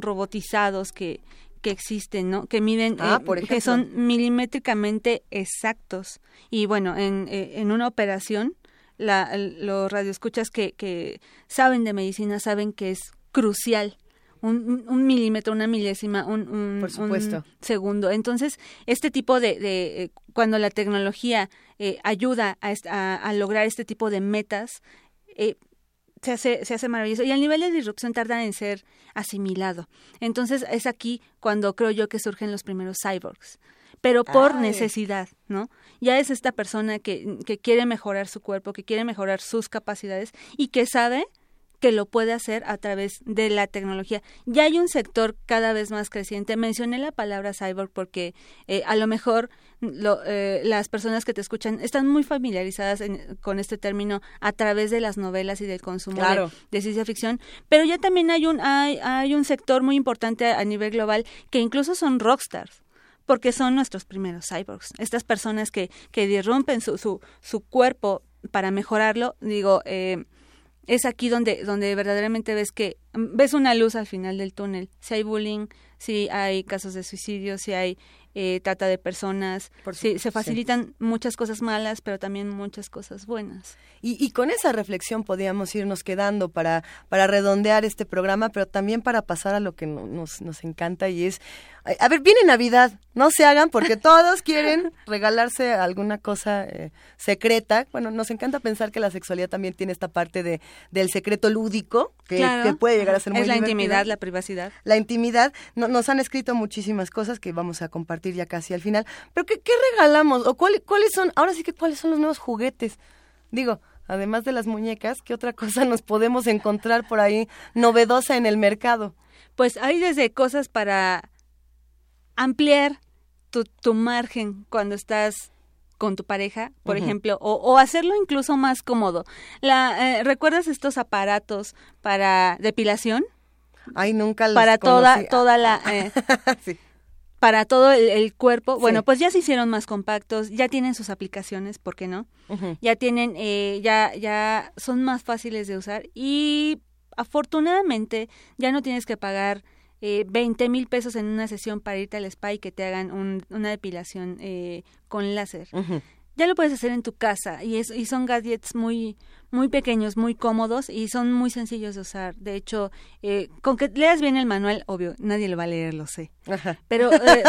robotizados que, que existen, ¿no? Que miden, ah, eh, que son milimétricamente exactos. Y bueno, en, eh, en una operación, la, los radioescuchas que, que saben de medicina saben que es crucial un, un, milímetro, una milésima, un, un, segundo. Entonces, este tipo de, de eh, cuando la tecnología eh, ayuda a, a, lograr este tipo de metas, eh, se hace, se hace maravilloso. Y el nivel de disrupción tarda en ser asimilado. Entonces, es aquí cuando creo yo que surgen los primeros cyborgs pero por necesidad, ¿no? Ya es esta persona que, que quiere mejorar su cuerpo, que quiere mejorar sus capacidades y que sabe que lo puede hacer a través de la tecnología. Ya hay un sector cada vez más creciente. Mencioné la palabra cyborg porque eh, a lo mejor lo, eh, las personas que te escuchan están muy familiarizadas con este término a través de las novelas y del consumo de, ciencia ficción, pero ya también hay un, hay, hay un sector muy importante a, nivel global que incluso son rockstars porque son nuestros primeros cyborgs. Estas personas que, que disrumpen su, su, su cuerpo para mejorarlo, digo, eh, es aquí donde, donde verdaderamente ves que ves una luz al final del túnel. Si hay bullying, si hay casos de suicidio, si hay eh, trata de personas, si se facilitan muchas cosas malas, pero también muchas cosas buenas. Y, y, con esa reflexión podíamos irnos quedando para, para redondear este programa, pero también para pasar a lo que nos, nos encanta y es, a ver, viene Navidad, no se hagan porque todos quieren regalarse alguna cosa eh, secreta. Bueno, nos encanta pensar que la sexualidad también tiene esta parte de, del secreto lúdico, que, puede llegar a ser muy Es la intimidad, la privacidad. La intimidad. nos han escrito muchísimas cosas que vamos a compartir ya casi al final. Pero ¿qué, qué regalamos? ¿O cuál, cuáles son, ahora sí que cuáles son los nuevos juguetes? Digo, además de las muñecas, ¿qué otra cosa nos podemos encontrar por ahí novedosa en el mercado? Pues hay desde cosas para ampliar tu, tu margen cuando estás con tu pareja, por ejemplo, o, o, hacerlo incluso más cómodo. La, eh, ¿Recuerdas estos aparatos para depilación? Ay, nunca los Para toda, toda la... Eh, sí para todo el, cuerpo. Bueno, pues ya se hicieron más compactos, ya tienen sus aplicaciones, ¿por qué no? Ya tienen, eh, ya, ya son más fáciles de usar y afortunadamente ya no tienes que pagar eh, 20 mil pesos en una sesión para irte al spa y que te hagan un, una depilación eh, con láser ya lo puedes hacer en tu casa y, es, y son gadgets muy, muy pequeños, muy cómodos y son muy sencillos de usar. De hecho, eh, con que leas bien el manual, obvio, nadie lo va a leer, lo sé. Pero eh,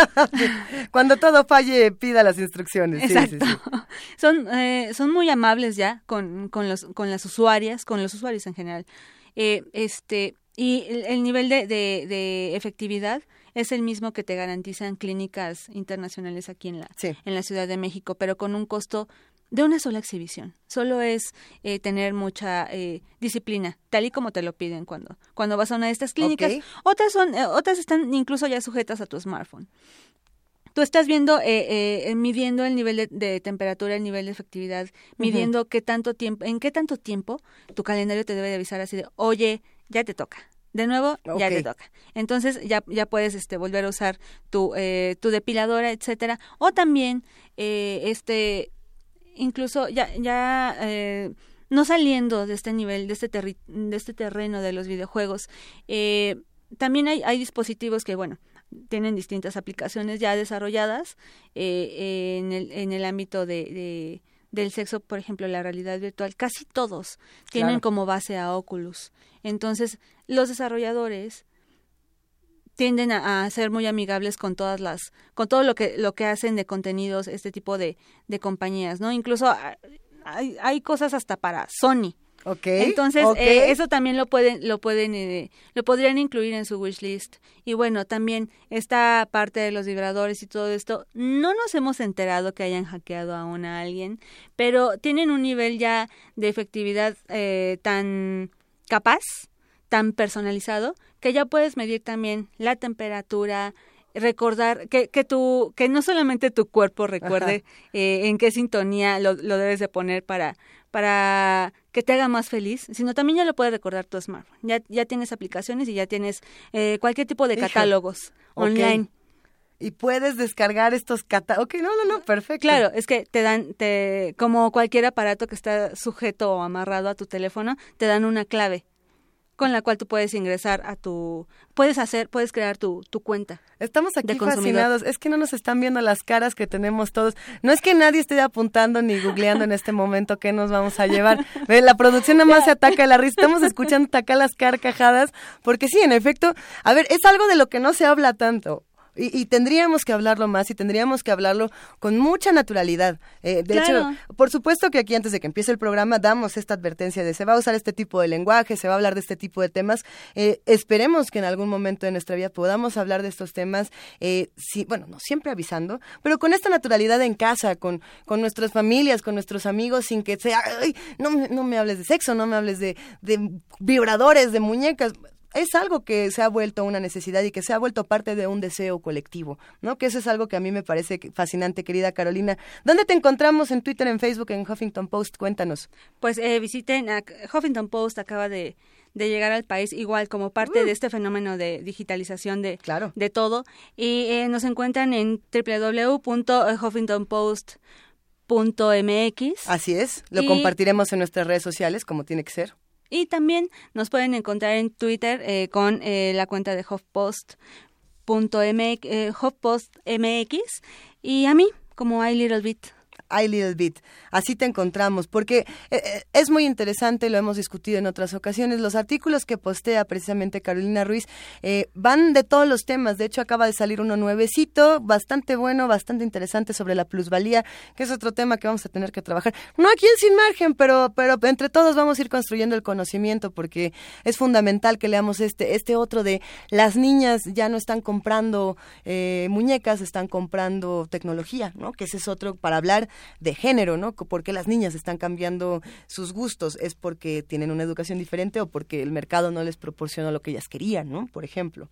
cuando todo falle, pida las instrucciones. Exacto. son, eh, son muy amables ya con, con, los, con las usuarias, con los usuarios en general. este y el, nivel de, de, de efectividad es el mismo que te garantizan clínicas internacionales aquí en la, en la Ciudad de México, pero con un costo de una sola exhibición. Solo es eh, tener mucha eh, disciplina, tal y como te lo piden cuando, cuando vas a una de estas clínicas. Otras, son, eh, otras están incluso ya sujetas a tu smartphone. Tú estás viendo, midiendo el nivel de, temperatura, el nivel de efectividad, midiendo qué tanto tiempo, en qué tanto tiempo tu calendario te debe de avisar así de, oye, ya te toca de nuevo ya te toca. Entonces ya, ya puedes este, volver a usar tu, eh, tu depiladora, etcétera. O también, eh, este, incluso ya, ya eh, no saliendo de este nivel, de este, de este terreno de los videojuegos, eh, también hay, hay dispositivos que, bueno, tienen distintas aplicaciones ya desarrolladas eh, en, el, en el ámbito de, de del sexo, por ejemplo, la realidad virtual, casi todos tienen como base a Oculus. Entonces, los desarrolladores tienden a, ser muy amigables con todas las, con todo lo que, lo que hacen de contenidos este tipo de, de compañías, ¿no? Incluso ah, hay, hay cosas hasta para Sony, Okay, Entonces, eh, eso también lo pueden, lo pueden, eh, lo podrían incluir en su wishlist. Y bueno, también esta parte de los vibradores y todo esto, no nos hemos enterado que hayan hackeado aún a alguien, pero tienen un nivel ya de efectividad eh, tan capaz, tan personalizado, que ya puedes medir también la temperatura, recordar que, que tu que no solamente tu cuerpo recuerde en qué sintonía lo, lo, debes de poner para para que te haga más feliz, sino también ya lo puedes recordar tu smartphone. Ya, ya tienes aplicaciones y ya tienes eh, cualquier tipo de catálogos online. Y puedes descargar estos catálogos. Ok, no, no, no, perfecto. Claro, es que te dan, te, como cualquier aparato que está sujeto o amarrado a tu teléfono, te dan una clave con la cual tú puedes ingresar a tu, puedes hacer, puedes crear tu, tu cuenta. Estamos aquí fascinados, es que no nos están viendo las caras que tenemos todos. No es que nadie esté apuntando ni googleando en este momento qué nos vamos a llevar. La producción nada más se ataca la risa, estamos escuchando atacar las carcajadas, porque sí, en efecto, a ver, es algo de lo que no se habla tanto. Y, tendríamos que hablarlo más y tendríamos que hablarlo con mucha naturalidad. Eh, de hecho, por supuesto que aquí antes de que empiece el programa damos esta advertencia de se va a usar este tipo de lenguaje, se va a hablar de este tipo de temas. Eh, esperemos que en algún momento de nuestra vida podamos hablar de estos temas, eh, bueno, no siempre avisando, pero con esta naturalidad en casa, con, con nuestras familias, con nuestros amigos, sin que sea, no, no me hables de sexo, no me hables de, de vibradores, de muñecas es algo que se ha vuelto una necesidad y que se ha vuelto parte de un deseo colectivo, ¿no? Que eso es algo que a mí me parece fascinante, querida Carolina. ¿Dónde te encontramos en Twitter, en Facebook, en Huffington Post? Cuéntanos. Pues eh, visiten, Huffington Post acaba de, llegar al país igual como parte de uh. este fenómeno de digitalización de, claro. de todo y eh, nos encuentran en www.huffingtonpost.mx. Así es, lo compartiremos en nuestras redes sociales como tiene que ser. Y también nos pueden encontrar en Twitter eh, con eh, la cuenta de HuffPost.mx eh, y a mí como iLittleBit. iLittleBit. Así te encontramos, porque eh, eh, es muy interesante, lo hemos discutido en otras ocasiones, los artículos que postea precisamente Carolina Ruiz eh, van de todos los temas, de hecho acaba de salir uno nuevecito, bastante bueno, bastante interesante sobre la plusvalía, que es otro tema que vamos a tener que trabajar, no aquí en Sin Margen, pero, pero entre todos vamos a ir construyendo el conocimiento, porque es fundamental que leamos este, este otro de las niñas ya no están comprando muñecas, están comprando tecnología, ¿no? Que ese es otro para hablar de género, ¿no? porque las niñas están cambiando sus gustos? ¿Es porque tienen una educación diferente o porque el mercado no les proporciona lo que ellas querían, ¿no? Por ejemplo.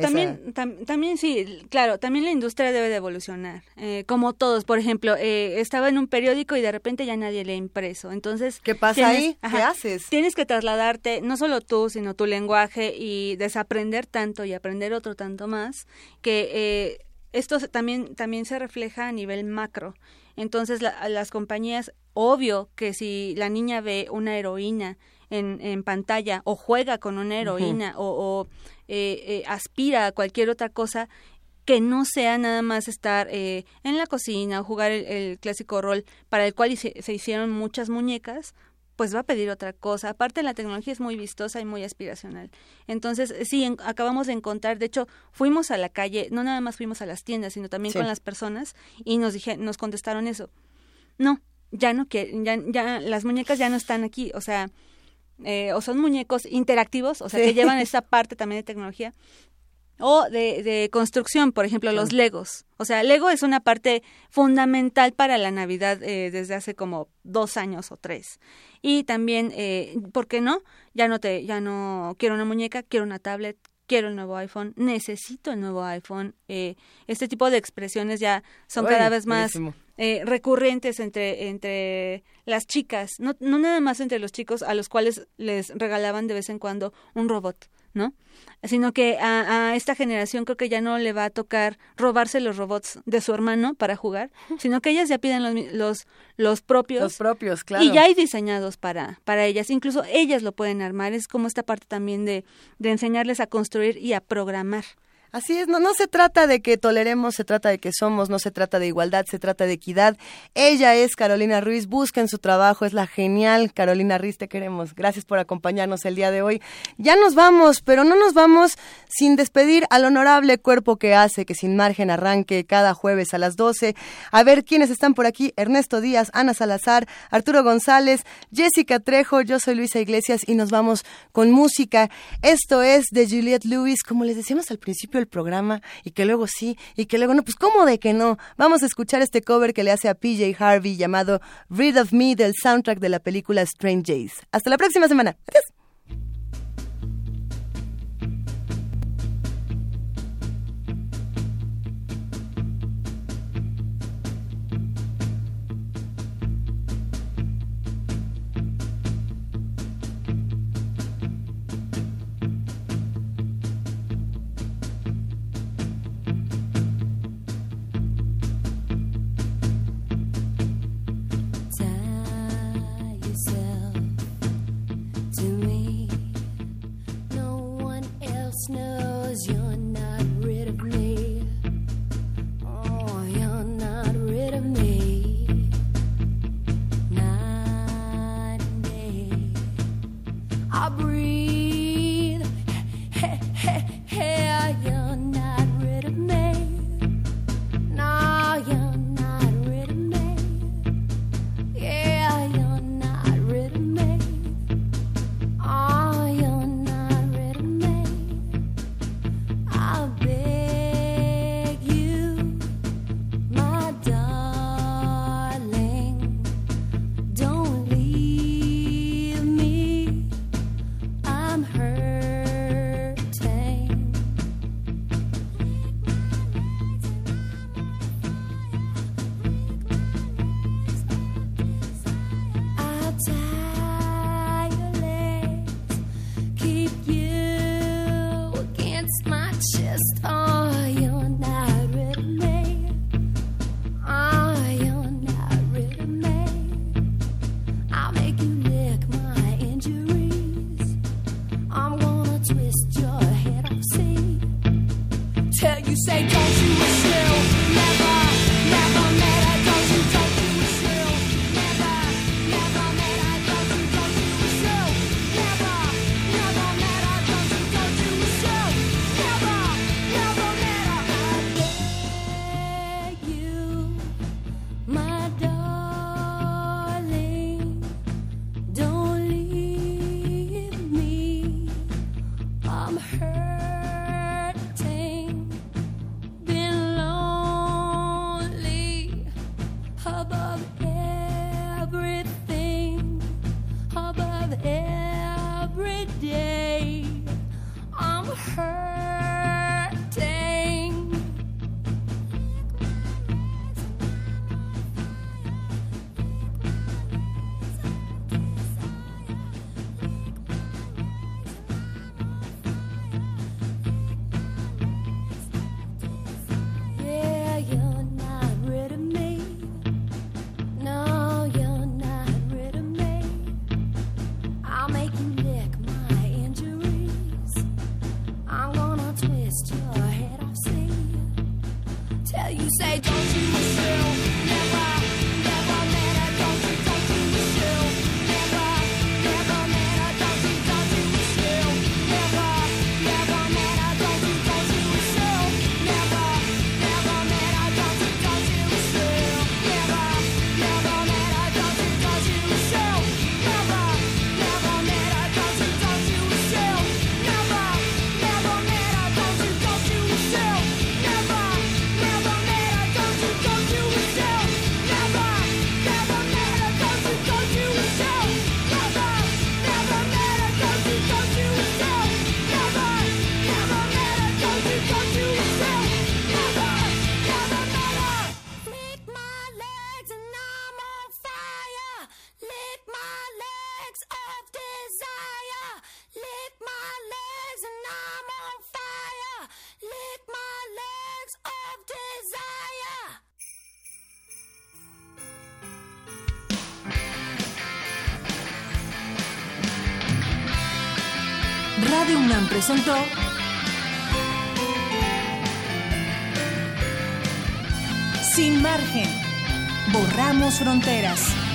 También, también sí, claro, también la industria debe de evolucionar, eh, como todos. Por ejemplo, eh, estaba en un periódico y de repente ya nadie lee impreso. Entonces, ¿qué pasa ahí? ¿Qué haces? Tienes que trasladarte, no solo tú, sino tu lenguaje y desaprender tanto y aprender otro tanto más, que eh, esto también, también se refleja a nivel macro. Entonces las compañías, obvio que si la niña ve una heroína en, en pantalla o juega con una heroína o, eh, eh, aspira a cualquier otra cosa, que no sea nada más estar eh, en la cocina o jugar el, clásico rol para el cual se, se, hicieron muchas muñecas, pues va a pedir otra cosa. Aparte, la tecnología es muy vistosa y muy aspiracional. Entonces, sí, acabamos de encontrar, de hecho, fuimos a la calle, no nada más fuimos a las tiendas, sino también con las personas y nos dije, nos contestaron eso. No, ya no que ya, ya las muñecas ya no están aquí, o sea, eh, o son muñecos interactivos, o sea, que llevan esa parte también de tecnología, o de, de construcción, por ejemplo, los Legos. O sea, Lego es una parte fundamental para la Navidad eh, desde hace como dos años o tres. Y también, eh, ¿por qué no? Ya no te, ya no quiero una muñeca, quiero una tablet, quiero el nuevo iPhone, necesito el nuevo iPhone. Eh, este tipo de expresiones ya son cada vez más eh, recurrentes entre, entre las chicas, no, no nada más entre los chicos a los cuales les regalaban de vez en cuando un robot. ¿No? Sino que a, esta generación creo que ya no le va a tocar robarse los robots de su hermano para jugar, sino que ellas ya piden los, los, los propios. Los propios, claro. Y ya hay diseñados para, para ellas. Incluso ellas lo pueden armar. Es como esta parte también de, de enseñarles a construir y a programar. Así es, no, no se trata de que toleremos, se trata de que somos, no se trata de igualdad, se trata de equidad. Ella es Carolina Ruiz, busquen su trabajo, es la genial Carolina Ruiz, te queremos. Gracias por acompañarnos el día de hoy. Ya nos vamos, pero no nos vamos sin despedir al honorable cuerpo que hace que sin margen arranque cada jueves a las 12. A ver quiénes están por aquí, Ernesto Díaz, Ana Salazar, Arturo González, Jessica Trejo, yo soy Luisa Iglesias y nos vamos con música. Esto es de Juliette Lewis, como les decíamos al principio, programa y que luego sí y que luego no, pues ¿cómo de que no? Vamos a escuchar este cover que le hace a PJ Harvey llamado Read of Me del soundtrack de la película Strange Days. Hasta la próxima semana. Adiós. Presentó Sin margen. Borramos fronteras.